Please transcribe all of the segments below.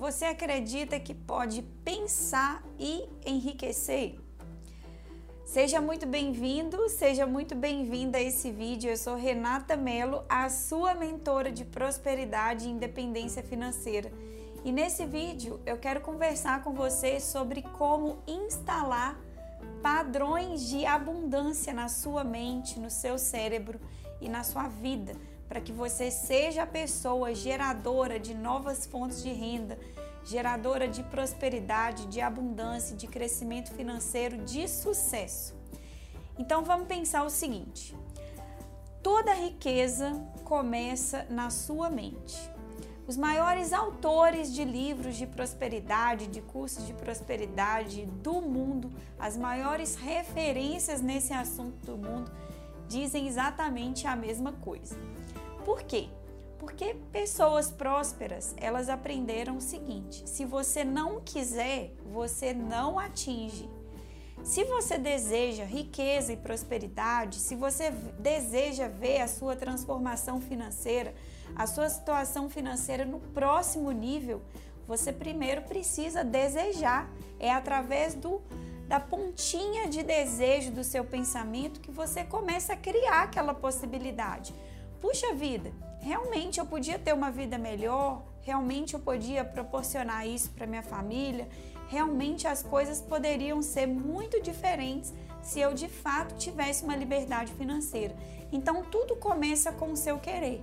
você acredita que pode pensar e enriquecer? Seja muito bem-vindo, seja muito bem-vinda a esse vídeo. Eu sou Renata Mello, a sua mentora de prosperidade e independência financeira. E nesse vídeo eu quero conversar com você sobre como instalar padrões de abundância na sua mente, no seu cérebro e na sua vida para que você seja a pessoa geradora de novas fontes de renda, geradora de prosperidade, de abundância, de crescimento financeiro, de sucesso. Então vamos pensar o seguinte: toda riqueza começa na sua mente. Os maiores autores de livros de prosperidade, de cursos de prosperidade do mundo, as maiores referências nesse assunto do mundo, dizem exatamente a mesma coisa. Por quê? Porque pessoas prósperas, elas aprenderam o seguinte: se você não quiser, você não atinge. Se você deseja riqueza e prosperidade, se você deseja ver a sua transformação financeira, a sua situação financeira no próximo nível, você primeiro precisa desejar. É através do da pontinha de desejo do seu pensamento que você começa a criar aquela possibilidade puxa vida, realmente eu podia ter uma vida melhor, realmente eu podia proporcionar isso para minha família, realmente as coisas poderiam ser muito diferentes se eu de fato tivesse uma liberdade financeira. Então tudo começa com o seu querer.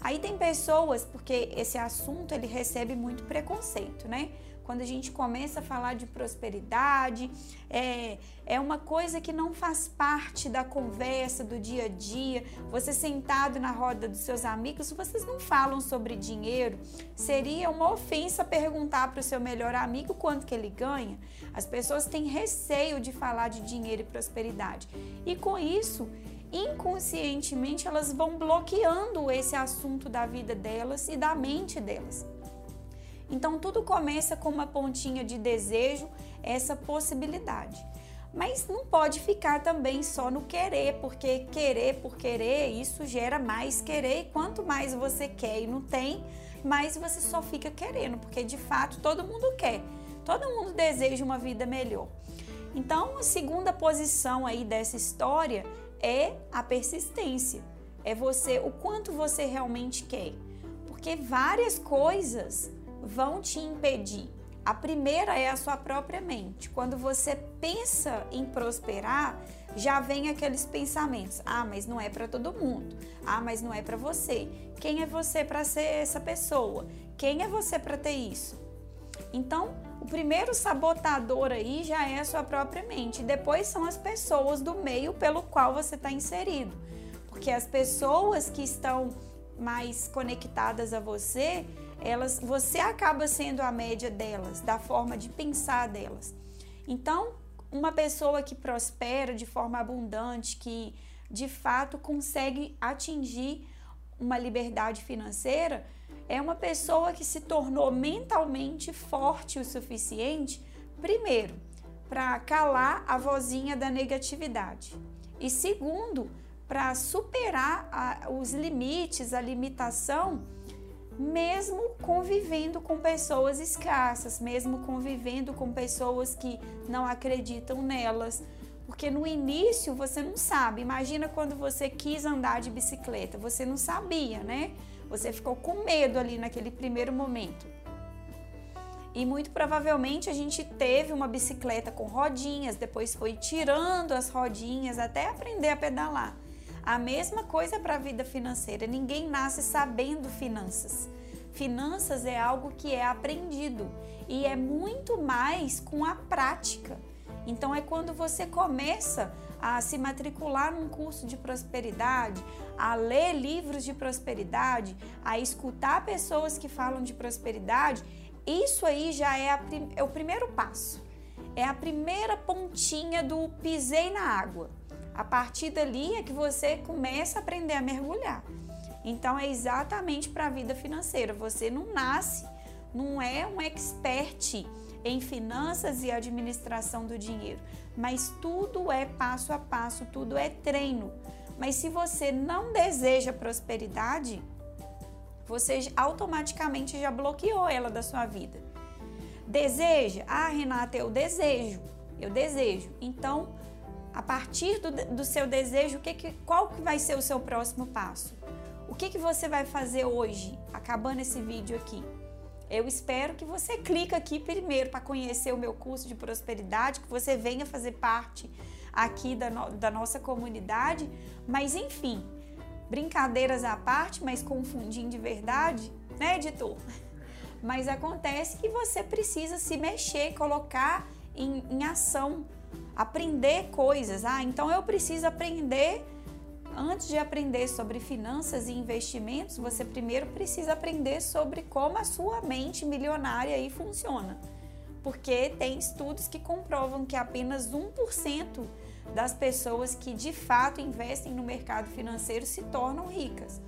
Aí tem pessoas, porque esse assunto ele recebe muito preconceito, né? Quando a gente começa a falar de prosperidade, é, é uma coisa que não faz parte da conversa do dia a dia. Você sentado na roda dos seus amigos, vocês não falam sobre dinheiro. Seria uma ofensa perguntar para o seu melhor amigo quanto que ele ganha. As pessoas têm receio de falar de dinheiro e prosperidade. E com isso, inconscientemente elas vão bloqueando esse assunto da vida delas e da mente delas. Então tudo começa com uma pontinha de desejo, essa possibilidade. Mas não pode ficar também só no querer, porque querer por querer, isso gera mais querer, e quanto mais você quer e não tem, mais você só fica querendo, porque de fato todo mundo quer. Todo mundo deseja uma vida melhor. Então, a segunda posição aí dessa história é a persistência. É você, o quanto você realmente quer. Porque várias coisas vão te impedir. A primeira é a sua própria mente. Quando você pensa em prosperar, já vem aqueles pensamentos: ah, mas não é para todo mundo. Ah, mas não é para você. Quem é você para ser essa pessoa? Quem é você para ter isso? Então, o primeiro sabotador aí já é a sua própria mente. Depois são as pessoas do meio pelo qual você está inserido. Porque as pessoas que estão mais conectadas a você, elas, você acaba sendo a média delas, da forma de pensar delas. Então, uma pessoa que prospera de forma abundante, que de fato consegue atingir uma liberdade financeira, é uma pessoa que se tornou mentalmente forte o suficiente, primeiro, para calar a vozinha da negatividade, e segundo, para superar a, os limites, a limitação mesmo convivendo com pessoas escassas, mesmo convivendo com pessoas que não acreditam nelas. Porque no início você não sabe. Imagina quando você quis andar de bicicleta, você não sabia, né? Você ficou com medo ali naquele primeiro momento. E muito provavelmente a gente teve uma bicicleta com rodinhas, depois foi tirando as rodinhas até aprender a pedalar. A mesma coisa para a vida financeira. Ninguém nasce sabendo finanças. Finanças é algo que é aprendido e é muito mais com a prática. Então é quando você começa a se matricular num curso de prosperidade, a ler livros de prosperidade, a escutar pessoas que falam de prosperidade, isso aí já é, a, é o primeiro passo. É a primeira pontinha do pisei na água. A partir dali é que você começa a aprender a mergulhar. Então é exatamente para a vida financeira. Você não nasce, não é um expert em finanças e administração do dinheiro, mas tudo é passo a passo, tudo é treino. Mas se você não deseja prosperidade, você automaticamente já bloqueou ela da sua vida. Deseja? Ah, Renata, eu desejo. Eu desejo. Então, a partir do, do seu desejo, o que que, qual que vai ser o seu próximo passo? O que, que você vai fazer hoje, acabando esse vídeo aqui? Eu espero que você clique aqui primeiro para conhecer o meu curso de prosperidade, que você venha fazer parte aqui da, no, da nossa comunidade. Mas enfim, brincadeiras à parte, mas confundindo de verdade, né, editor? Mas acontece que você precisa se mexer, colocar em, em ação, aprender coisas. Ah, então eu preciso aprender. Antes de aprender sobre finanças e investimentos, você primeiro precisa aprender sobre como a sua mente milionária aí funciona. Porque tem estudos que comprovam que apenas 1% das pessoas que de fato investem no mercado financeiro se tornam ricas.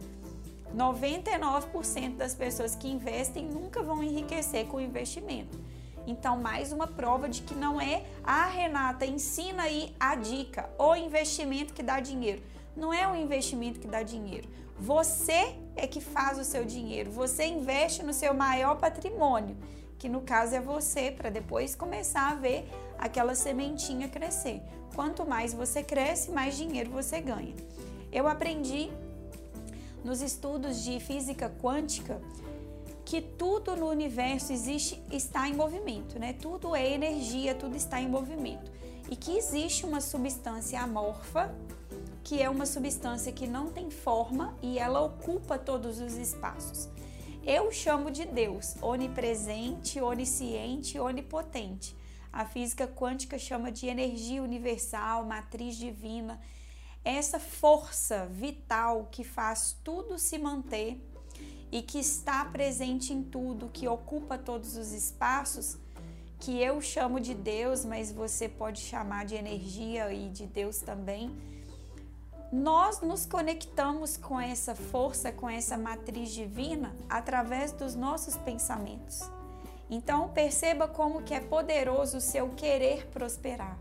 99% das pessoas que investem nunca vão enriquecer com o investimento. Então, mais uma prova de que não é a ah, Renata ensina aí a dica, o investimento que dá dinheiro. Não é o investimento que dá dinheiro. Você é que faz o seu dinheiro. Você investe no seu maior patrimônio, que no caso é você, para depois começar a ver aquela sementinha crescer. Quanto mais você cresce, mais dinheiro você ganha. Eu aprendi nos estudos de física quântica que tudo no universo existe está em movimento, né? Tudo é energia, tudo está em movimento. E que existe uma substância amorfa, que é uma substância que não tem forma e ela ocupa todos os espaços. Eu chamo de Deus, onipresente, onisciente, onipotente. A física quântica chama de energia universal, matriz divina essa força vital que faz tudo se manter e que está presente em tudo, que ocupa todos os espaços, que eu chamo de Deus, mas você pode chamar de energia e de Deus também. Nós nos conectamos com essa força, com essa matriz divina através dos nossos pensamentos. Então perceba como que é poderoso o seu querer prosperar.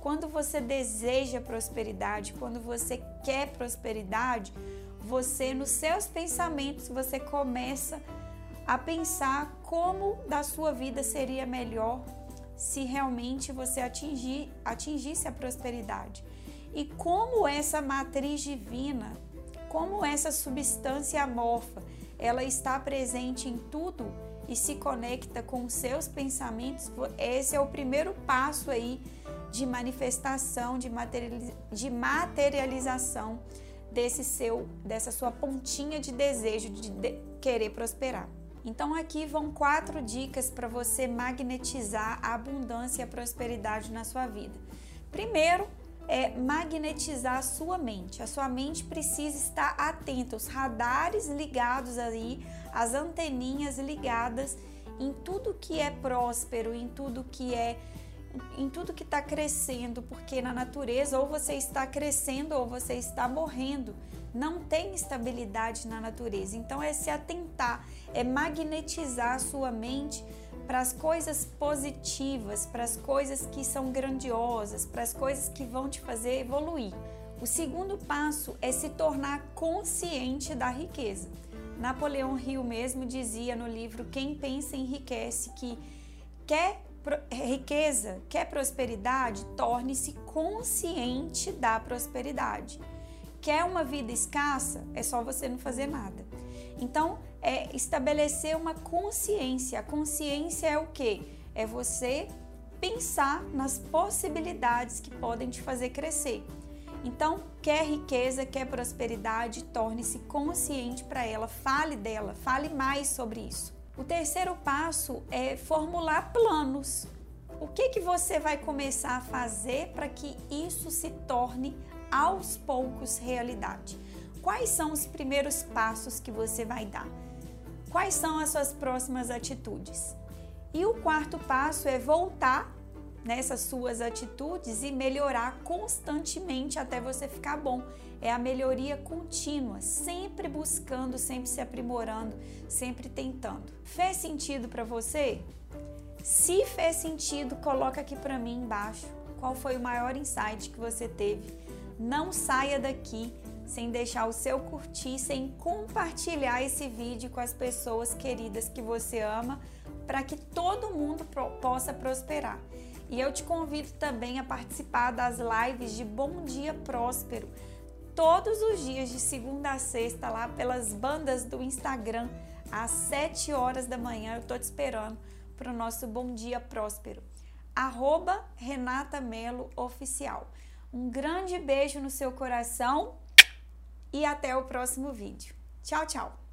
Quando você deseja prosperidade, quando você quer prosperidade, você nos seus pensamentos você começa a pensar como da sua vida seria melhor se realmente você atingir, atingisse a prosperidade. E como essa matriz divina, como essa substância amorfa, ela está presente em tudo e se conecta com seus pensamentos, esse é o primeiro passo aí de manifestação, de materialização desse seu, dessa sua pontinha de desejo de, de querer prosperar. Então aqui vão quatro dicas para você magnetizar a abundância e a prosperidade na sua vida. Primeiro, é magnetizar a sua mente. A sua mente precisa estar atenta, os radares ligados aí, as anteninhas ligadas em tudo que é próspero, em tudo que é em tudo que está crescendo, porque na natureza ou você está crescendo ou você está morrendo. Não tem estabilidade na natureza. Então é se atentar, é magnetizar a sua mente para as coisas positivas, para as coisas que são grandiosas, para as coisas que vão te fazer evoluir. O segundo passo é se tornar consciente da riqueza. Napoleão Hill mesmo dizia no livro Quem Pensa Enriquece que quer riqueza, quer prosperidade, torne-se consciente da prosperidade. Quer uma vida escassa? É só você não fazer nada. Então, é estabelecer uma consciência. A consciência é o que? É você pensar nas possibilidades que podem te fazer crescer. Então, quer riqueza, quer prosperidade, torne-se consciente para ela, fale dela, fale mais sobre isso. O terceiro passo é formular planos. O que, que você vai começar a fazer para que isso se torne aos poucos realidade? Quais são os primeiros passos que você vai dar? Quais são as suas próximas atitudes? E o quarto passo é voltar nessas suas atitudes e melhorar constantemente até você ficar bom. É a melhoria contínua, sempre buscando, sempre se aprimorando, sempre tentando. Fez sentido para você? Se fez sentido, coloca aqui para mim embaixo qual foi o maior insight que você teve. Não saia daqui sem deixar o seu curtir, sem compartilhar esse vídeo com as pessoas queridas que você ama, para que todo mundo possa prosperar. E eu te convido também a participar das lives de Bom Dia Próspero, todos os dias, de segunda a sexta, lá pelas bandas do Instagram, às 7 horas da manhã. Eu tô te esperando para o nosso Bom Dia Próspero. Arroba Renata Melo Oficial. Um grande beijo no seu coração e até o próximo vídeo. Tchau, tchau!